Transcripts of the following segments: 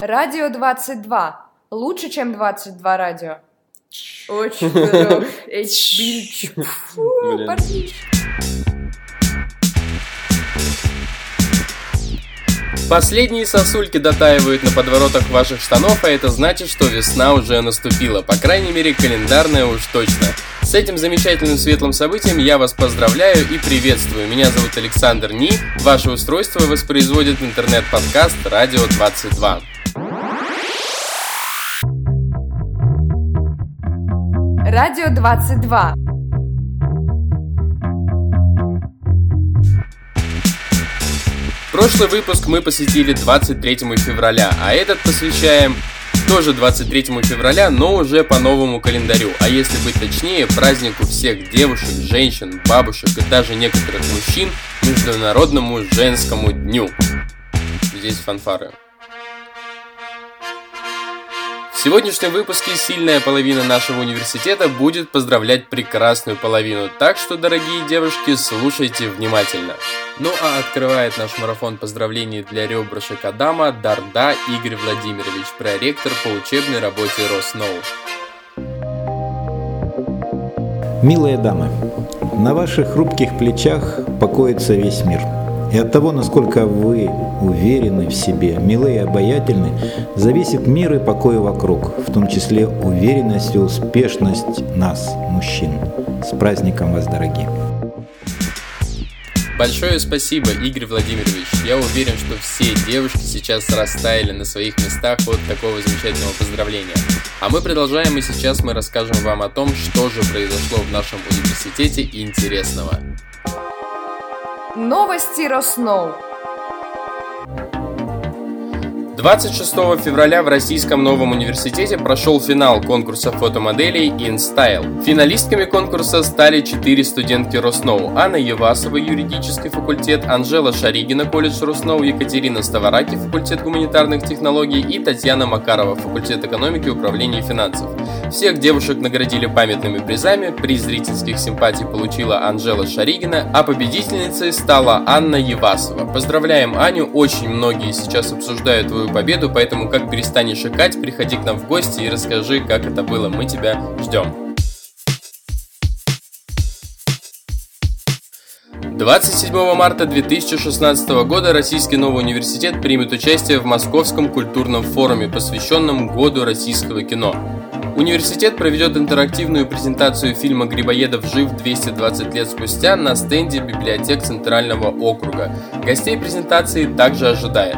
Радио 22. Лучше, чем 22 радио. Очень здорово. Блин. Последние сосульки дотаивают на подворотах ваших штанов, а это значит, что весна уже наступила. По крайней мере, календарная уж точно. С этим замечательным светлым событием я вас поздравляю и приветствую. Меня зовут Александр Ни. Ваше устройство воспроизводит интернет-подкаст «Радио 22». Радио 22. Прошлый выпуск мы посвятили 23 февраля, а этот посвящаем тоже 23 февраля, но уже по новому календарю, а если быть точнее, празднику всех девушек, женщин, бабушек и даже некоторых мужчин Международному женскому дню. Здесь фанфары. Сегодняшнем выпуске сильная половина нашего университета будет поздравлять прекрасную половину, так что, дорогие девушки, слушайте внимательно. Ну а открывает наш марафон поздравлений для ребрышек Адама Дарда Игорь Владимирович, проректор по учебной работе Росноу. Милые дамы, на ваших хрупких плечах покоится весь мир. И от того, насколько вы уверены в себе, милы и обаятельны, зависит мир и покой вокруг, в том числе уверенность и успешность нас, мужчин. С праздником вас, дорогие! Большое спасибо, Игорь Владимирович. Я уверен, что все девушки сейчас растаяли на своих местах от такого замечательного поздравления. А мы продолжаем, и сейчас мы расскажем вам о том, что же произошло в нашем университете интересного. Новости Росноу. 26 февраля в Российском новом университете прошел финал конкурса фотомоделей InStyle. Финалистками конкурса стали четыре студентки Росноу. Анна Евасова, юридический факультет, Анжела Шаригина, колледж Росноу, Екатерина Ставараки, факультет гуманитарных технологий и Татьяна Макарова, факультет экономики, управления и финансов. Всех девушек наградили памятными призами, приз зрительских симпатий получила Анжела Шаригина, а победительницей стала Анна Евасова. Поздравляем Аню, очень многие сейчас обсуждают твою победу, поэтому как перестанешь икать, приходи к нам в гости и расскажи, как это было, мы тебя ждем. 27 марта 2016 года Российский новый университет примет участие в Московском культурном форуме, посвященном Году российского кино. Университет проведет интерактивную презентацию фильма «Грибоедов жив 220 лет спустя» на стенде библиотек Центрального округа. Гостей презентации также ожидает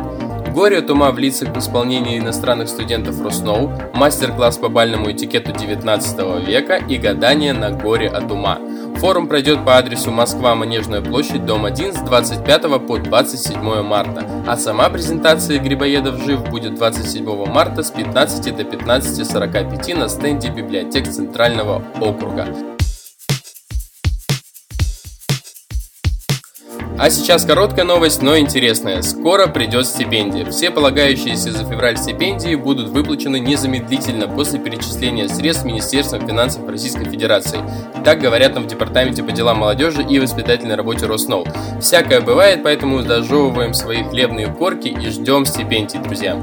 Горе от ума в лицах в исполнении иностранных студентов Росноу, мастер-класс по бальному этикету 19 века и гадание на горе от ума. Форум пройдет по адресу Москва, Манежная площадь, дом 1 с 25 по 27 марта, а сама презентация Грибоедов жив будет 27 марта с 15 до 15.45 на стенде библиотек Центрального округа. А сейчас короткая новость, но интересная. Скоро придет стипендия. Все полагающиеся за февраль стипендии будут выплачены незамедлительно после перечисления средств Министерством финансов Российской Федерации. Так говорят нам в Департаменте по делам молодежи и воспитательной работе Росноу. Всякое бывает, поэтому дожевываем свои хлебные корки и ждем стипендий, друзья.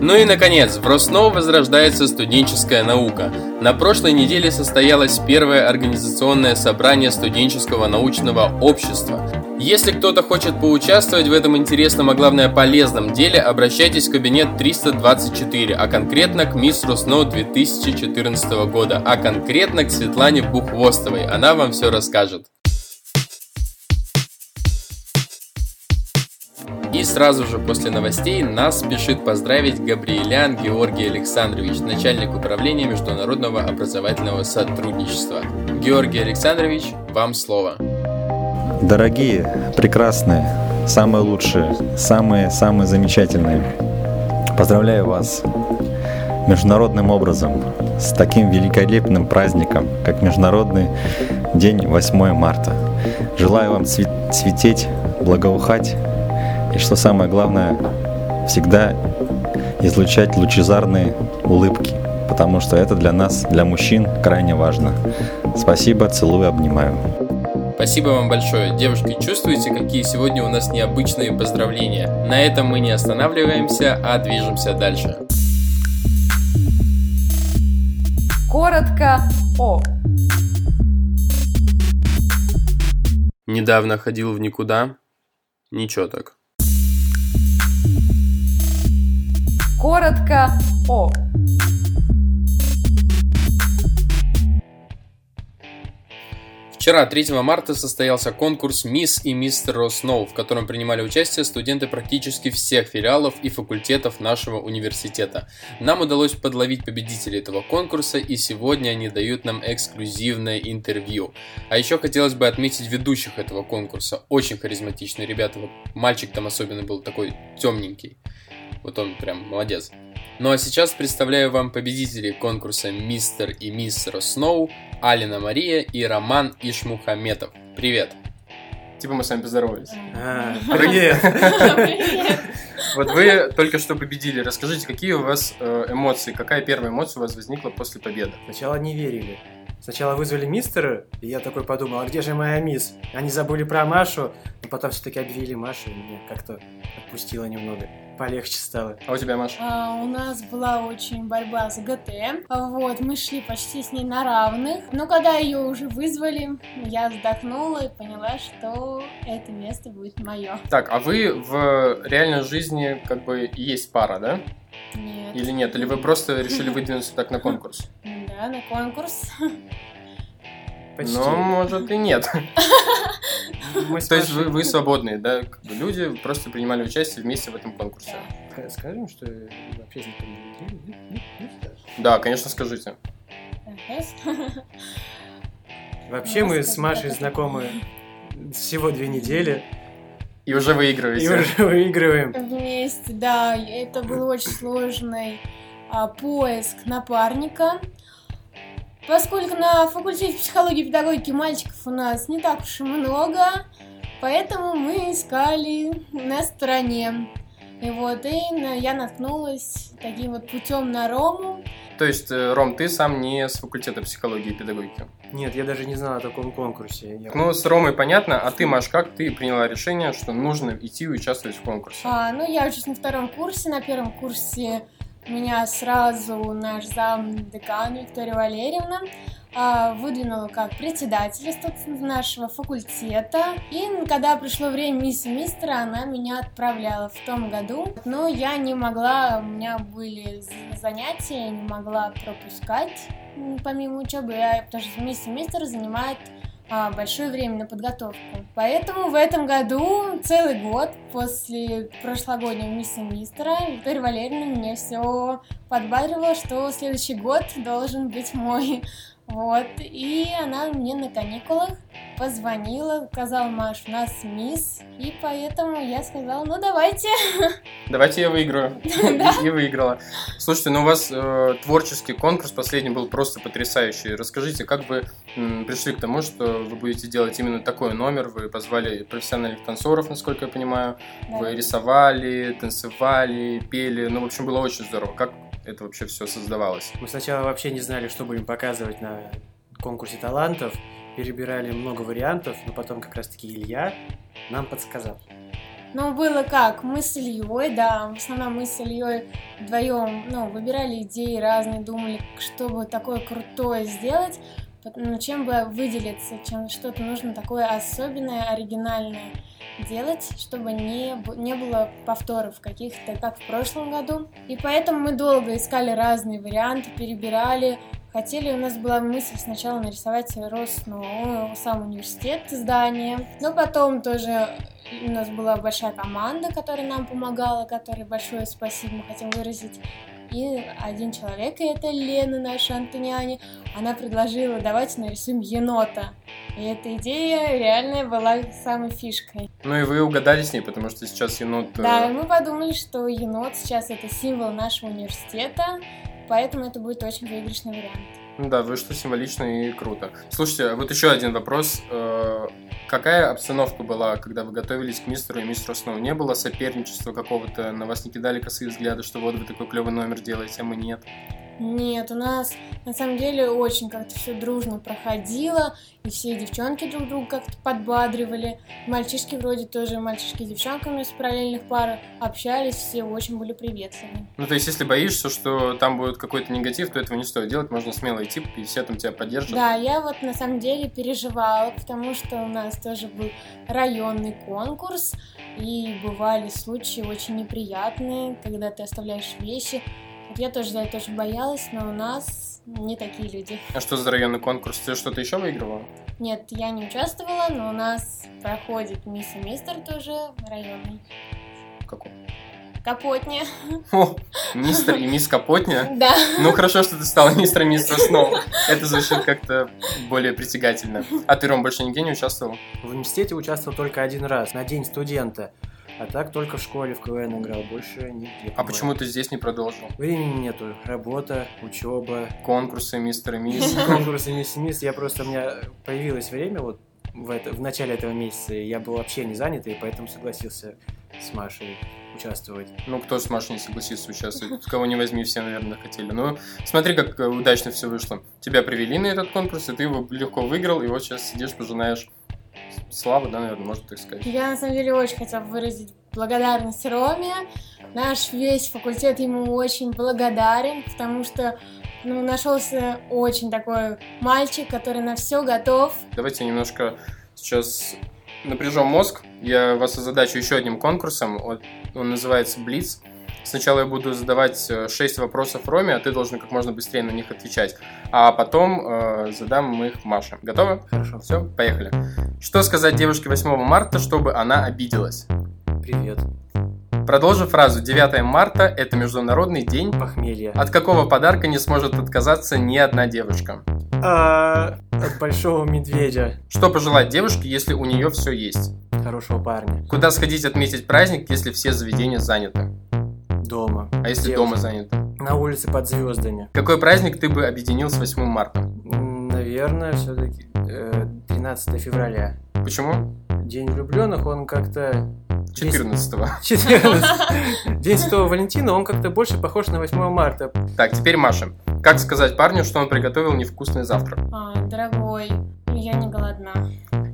Ну и наконец, в Росноу возрождается студенческая наука. На прошлой неделе состоялось первое организационное собрание студенческого научного общества. Если кто-то хочет поучаствовать в этом интересном, а главное полезном деле, обращайтесь в кабинет 324, а конкретно к мисс Росноу 2014 года, а конкретно к Светлане Бухвостовой. Она вам все расскажет. Сразу же после новостей нас спешит поздравить Габриэлян Георгий Александрович, начальник управления международного образовательного сотрудничества. Георгий Александрович, вам слово. Дорогие, прекрасные, самые лучшие, самые-самые замечательные. Поздравляю вас международным образом с таким великолепным праздником, как Международный день 8 марта. Желаю вам цве- цвететь, благоухать и, что самое главное, всегда излучать лучезарные улыбки, потому что это для нас, для мужчин, крайне важно. Спасибо, целую, обнимаю. Спасибо вам большое. Девушки, чувствуете, какие сегодня у нас необычные поздравления? На этом мы не останавливаемся, а движемся дальше. Коротко о. Недавно ходил в никуда. Ничего так. Коротко о. Вчера, 3 марта, состоялся конкурс «Мисс и мистер Росноу», в котором принимали участие студенты практически всех филиалов и факультетов нашего университета. Нам удалось подловить победителей этого конкурса, и сегодня они дают нам эксклюзивное интервью. А еще хотелось бы отметить ведущих этого конкурса. Очень харизматичные ребята. Вот мальчик там особенно был такой темненький. Вот он прям молодец. Ну а сейчас представляю вам победителей конкурса «Мистер и мисс Сноу», Алина Мария и Роман Ишмухаметов. Привет! Типа мы с вами поздоровались. А, Привет! Привет. Вот вы только что победили. Расскажите, какие у вас э, эмоции? Какая первая эмоция у вас возникла после победы? Сначала не верили. Сначала вызвали мистера, и я такой подумал, а где же моя мисс? Они забыли про Машу, но потом все-таки объявили Машу, и меня как-то отпустило немного. Полегче стало. А у тебя, Маша? А, у нас была очень борьба с ГТ. Вот, мы шли почти с ней на равных. Но когда ее уже вызвали, я вздохнула и поняла, что это место будет мое. Так, а вы в реальной жизни как бы есть пара, да? Нет. Или нет? Или вы просто решили выдвинуться так на конкурс? Да, на конкурс. Почти. Ну, может и нет. Мы с То есть вы, вы свободные, да? Люди просто принимали участие вместе в этом конкурсе. Ска- Скажем, что вообще не. Да, конечно, скажите. Вообще мы с Машей знакомы всего две недели И уже и выигрываете. уже выигрываем. Вместе, да. Это был очень сложный а, поиск напарника. Поскольку на факультете психологии и педагогики мальчиков у нас не так уж и много, поэтому мы искали на стороне. И вот, и я наткнулась таким вот путем на Рому. То есть, э, Ром, ты сам не с факультета психологии и педагогики. Нет, я даже не знал о таком конкурсе. Я- Ну, с Ромой понятно, а ты, Маш, как ты приняла решение, что нужно идти и участвовать в конкурсе? А, ну, я учусь на втором курсе. На первом курсе меня сразу наш зам декан Виктория Валерьевна а, выдвинула как председателя собственно, нашего факультета. И когда пришло время мисс мистера, она меня отправляла в том году. Но я не могла, у меня были занятия, я не могла пропускать помимо учебы, я, потому что мисс мистер занимает большое время на подготовку. Поэтому в этом году целый год после прошлогоднего мисс и мистера Виктория Валерьевна мне все подбадривала, что следующий год должен быть мой. Вот, и она мне на каникулах позвонила, сказала, Маш, у нас мисс, и поэтому я сказала, ну давайте. Давайте я выиграю. И выиграла. Слушайте, ну у вас э, творческий конкурс последний был просто потрясающий. Расскажите, как вы пришли к тому, что вы будете делать именно такой номер? Вы позвали профессиональных танцоров, насколько я понимаю. Да. Вы рисовали, танцевали, пели. Ну, в общем, было очень здорово. Как это вообще все создавалось? Мы сначала вообще не знали, что будем показывать на конкурсе талантов. Перебирали много вариантов, но потом как раз-таки Илья нам подсказал. Ну, было как, мы с Ильей, да, в основном мы с Ильей вдвоем, ну, выбирали идеи разные, думали, чтобы такое крутое сделать, ну, чем бы выделиться, чем что-то нужно такое особенное, оригинальное делать, чтобы не, не было повторов каких-то, как в прошлом году. И поэтому мы долго искали разные варианты, перебирали, Хотели, у нас была мысль сначала нарисовать Росну, сам университет, здание, но потом тоже у нас была большая команда, которая нам помогала, которой большое спасибо мы хотим выразить. И один человек, и это Лена, наша Антониане, она предложила, давайте нарисуем енота. И эта идея реальная была самой фишкой. Ну и вы угадали с ней, потому что сейчас енот... э, Да, и мы подумали, что енот сейчас это символ нашего университета, поэтому это будет очень выигрышный вариант. Да, вышло символично и круто. Слушайте, вот еще один вопрос. Э, Какая обстановка была, когда вы готовились к мистеру и мистеру Сноу? Не было соперничества какого-то? На вас не кидали косые взгляды, что вот вы такой клевый номер делаете, а мы нет? Нет, у нас на самом деле очень как-то все дружно проходило, и все девчонки друг друга как-то подбадривали. Мальчишки вроде тоже, мальчишки с девчонками с параллельных пар общались, все очень были приветливы. Ну, то есть, если боишься, что там будет какой-то негатив, то этого не стоит делать, можно смело идти, и все там тебя поддержат. Да, я вот на самом деле переживала, потому что у нас тоже был районный конкурс, и бывали случаи очень неприятные, когда ты оставляешь вещи, я тоже за это очень боялась, но у нас не такие люди. А что за районный конкурс? Ты что-то еще выигрывала? Нет, я не участвовала, но у нас проходит мисс и мистер тоже районный. Какой? Капотня. О, мистер и мисс Капотня? Да. Ну, хорошо, что ты стала мистер и мистер Сноу. Это звучит как-то более притягательно. А ты, Ром, больше нигде не участвовал? В университете участвовал только один раз, на день студента. А так только в школе в КВН играл, больше нигде. А почему ты здесь не продолжил? Времени нету. Работа, учеба, Конкурсы, мистер и мисс. конкурсы мисс и мисс. Я просто, у меня появилось время вот в, это, в начале этого месяца, и я был вообще не занят, и поэтому согласился с Машей участвовать. Ну, кто с Машей не согласится участвовать? Кого не возьми, все, наверное, хотели. Ну, смотри, как удачно все вышло. Тебя привели на этот конкурс, и ты его легко выиграл, и вот сейчас сидишь, пожинаешь славы, да, наверное, можно так сказать. Я на самом деле очень хотела выразить благодарность Роме. Наш весь факультет ему очень благодарен, потому что ну, нашелся очень такой мальчик, который на все готов. Давайте немножко сейчас напряжем мозг. Я вас озадачу еще одним конкурсом. Он называется Блиц. Сначала я буду задавать 6 вопросов Роме, а ты должен как можно быстрее на них отвечать. А потом э, задам их Маше. Готовы? Хорошо. Все, поехали. Что сказать девушке 8 марта, чтобы она обиделась? Привет. Продолжи фразу. 9 марта – это Международный день. Похмелье. От какого подарка не сможет отказаться ни одна девушка? А, от большого медведя. Что пожелать девушке, если у нее все есть? Хорошего парня. Куда сходить отметить праздник, если все заведения заняты? Дома. А если Девушка. дома заняты? На улице под звездами. Какой праздник ты бы объединил с 8 марта? Наверное, все-таки 13 февраля. Почему? День влюбленных, он как-то... 14 14. День Святого Валентина, он как-то больше похож на 8 марта. Так, теперь Маша. Как сказать парню, что он приготовил невкусный завтрак? А, дорогой, я не голодна.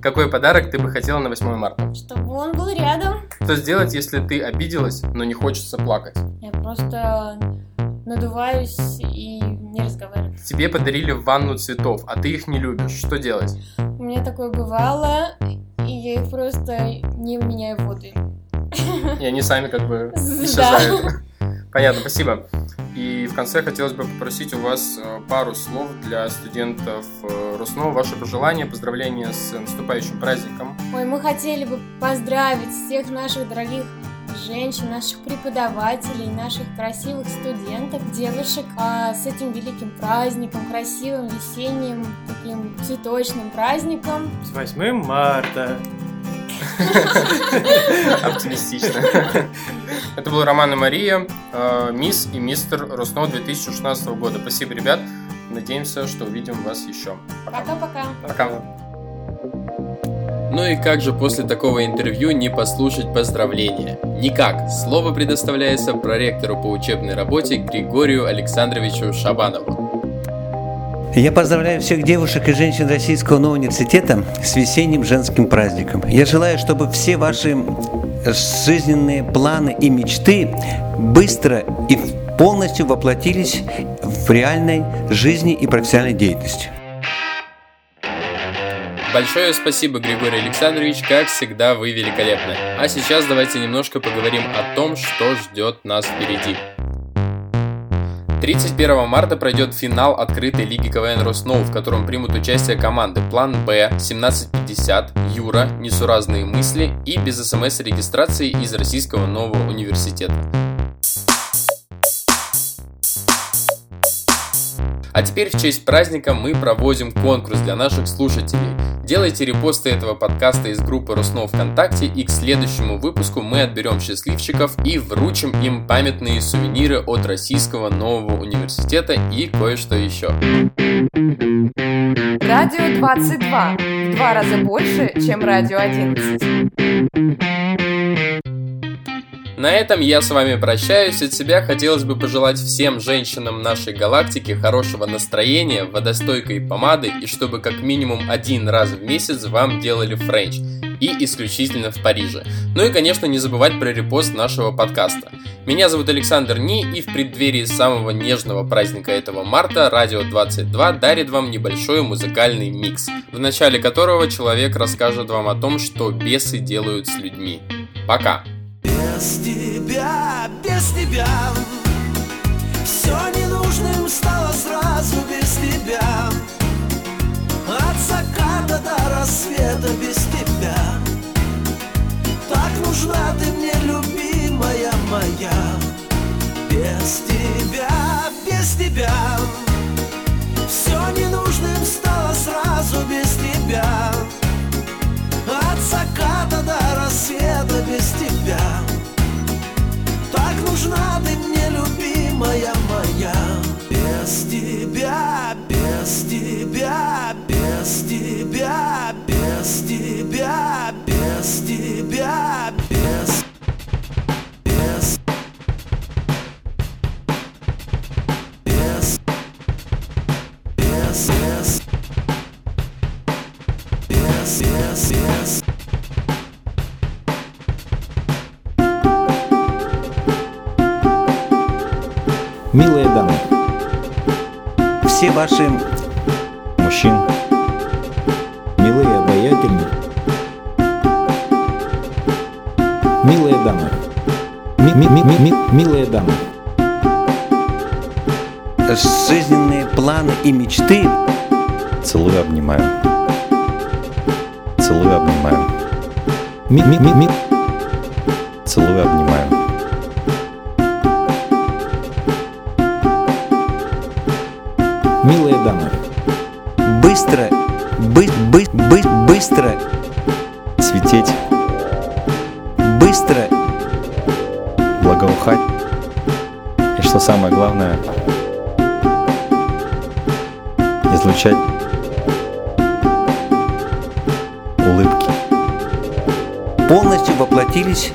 Какой подарок ты бы хотела на 8 марта? Чтобы он был рядом. Что сделать, если ты обиделась, но не хочется плакать? Я просто надуваюсь и не разговариваю. Тебе подарили ванну цветов, а ты их не любишь. Что делать? У меня такое бывало, и я их просто не меняю в воду. И они сами как бы Да. Понятно, спасибо. И в конце хотелось бы попросить у вас э, пару слов для студентов э, Роснова. Ваши пожелания, поздравления с наступающим праздником. Ой, мы хотели бы поздравить всех наших дорогих женщин, наших преподавателей, наших красивых студентов, девушек а, с этим великим праздником, красивым весенним таким цветочным праздником. С 8 марта. Оптимистично. Это был Роман и Мария, э, мисс и мистер Роснова 2016 года. Спасибо, ребят. Надеемся, что увидим вас еще. Пока. Пока-пока. Пока. Ну и как же после такого интервью не послушать поздравления? Никак. Слово предоставляется проректору по учебной работе Григорию Александровичу Шабанову. Я поздравляю всех девушек и женщин Российского нового университета с весенним женским праздником. Я желаю, чтобы все ваши жизненные планы и мечты быстро и полностью воплотились в реальной жизни и профессиональной деятельности. Большое спасибо, Григорий Александрович, как всегда вы великолепны. А сейчас давайте немножко поговорим о том, что ждет нас впереди. 31 марта пройдет финал открытой лиги КВН Роснов, в котором примут участие команды План Б, 1750, Юра, Несуразные мысли и без смс-регистрации из Российского нового университета. А теперь в честь праздника мы проводим конкурс для наших слушателей. Делайте репосты этого подкаста из группы РосНОУ ВКонтакте и к следующему выпуску мы отберем счастливчиков и вручим им памятные сувениры от Российского нового университета и кое-что еще. Радио 22. В два раза больше, чем Радио 11. На этом я с вами прощаюсь. От себя хотелось бы пожелать всем женщинам нашей галактики хорошего настроения, водостойкой помады и чтобы как минимум один раз в месяц вам делали френч. И исключительно в Париже. Ну и, конечно, не забывать про репост нашего подкаста. Меня зовут Александр Ни, и в преддверии самого нежного праздника этого марта Радио 22 дарит вам небольшой музыкальный микс, в начале которого человек расскажет вам о том, что бесы делают с людьми. Пока! Без тебя, без тебя. Все ненужным стало сразу без тебя. От заката до рассвета без тебя. Так нужна ты мне, любимая моя. Без тебя, без тебя. Все ненужным стало сразу без тебя. От заката до рассвета Милые дамы, Все ваши Мужчин, милые обаятельные, милые дамы, ми- ми- ми- ми- ми- милые дамы, жизненные планы и мечты. Целую, обнимаю. Целую, обнимаю. ми- ми- ми- ми- милые дамы, быстро, бы, бы, бы, быстро, Свететь, быстро, благоухать. И что самое главное, излучать улыбки. полностью воплотились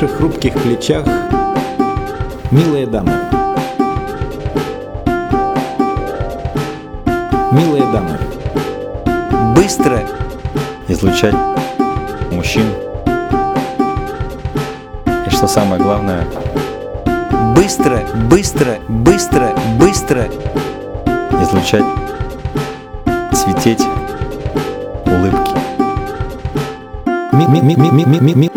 ваших хрупких плечах, милые дамы, милые дамы, быстро, излучать мужчин. И что самое главное, быстро, быстро, быстро, быстро, излучать, свететь улыбки. ми-